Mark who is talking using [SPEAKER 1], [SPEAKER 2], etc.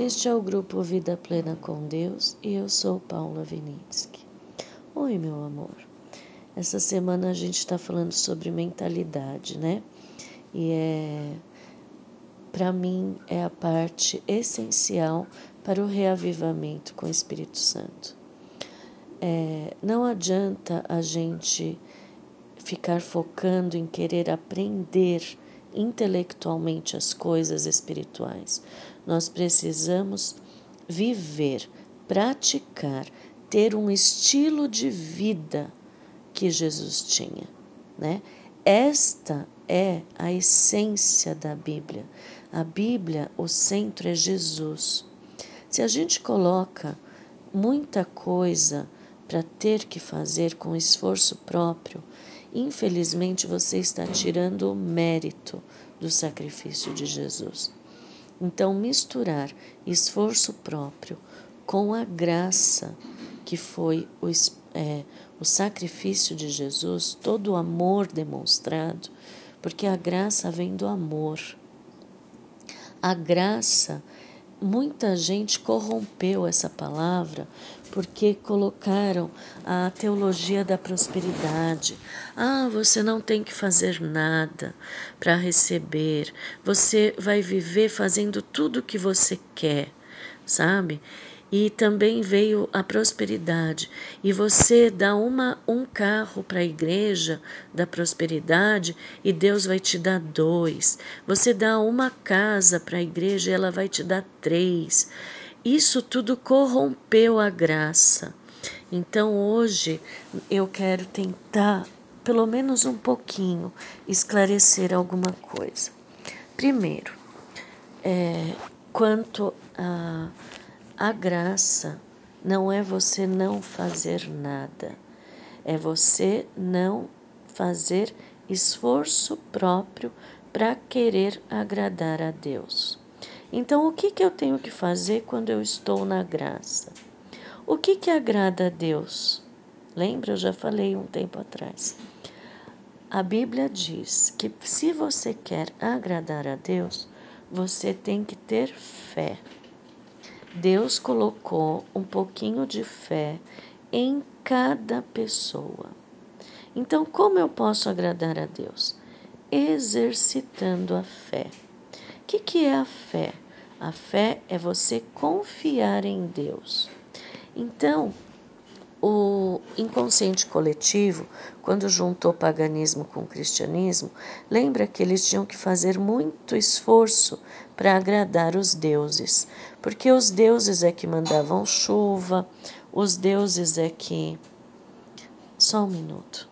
[SPEAKER 1] Este é o grupo Vida Plena com Deus e eu sou Paula Vinitsky. Oi, meu amor. Essa semana a gente está falando sobre mentalidade, né? E é, para mim, é a parte essencial para o reavivamento com o Espírito Santo. É, não adianta a gente ficar focando em querer aprender intelectualmente as coisas espirituais. Nós precisamos viver, praticar, ter um estilo de vida que Jesus tinha, né? Esta é a essência da Bíblia. A Bíblia, o centro é Jesus. Se a gente coloca muita coisa para ter que fazer com esforço próprio, infelizmente você está tirando o mérito do sacrifício de Jesus. Então, misturar esforço próprio com a graça que foi o, é, o sacrifício de Jesus, todo o amor demonstrado, porque a graça vem do amor. A graça muita gente corrompeu essa palavra porque colocaram a teologia da prosperidade. Ah, você não tem que fazer nada para receber, você vai viver fazendo tudo o que você quer, sabe? E também veio a prosperidade. E você dá uma, um carro para a igreja da prosperidade e Deus vai te dar dois. Você dá uma casa para a igreja e ela vai te dar três. Isso tudo corrompeu a graça. Então hoje eu quero tentar, pelo menos um pouquinho, esclarecer alguma coisa. Primeiro, é, quanto a a graça não é você não fazer nada, é você não fazer esforço próprio para querer agradar a Deus. Então, o que, que eu tenho que fazer quando eu estou na graça? O que, que agrada a Deus? Lembra? Eu já falei um tempo atrás. A Bíblia diz que se você quer agradar a Deus, você tem que ter fé. Deus colocou um pouquinho de fé em cada pessoa. Então, como eu posso agradar a Deus? Exercitando a fé. O que, que é a fé? A fé é você confiar em Deus. Então, o inconsciente coletivo, quando juntou paganismo com cristianismo, lembra que eles tinham que fazer muito esforço para agradar os deuses, porque os deuses é que mandavam chuva, os deuses é que. Só um minuto.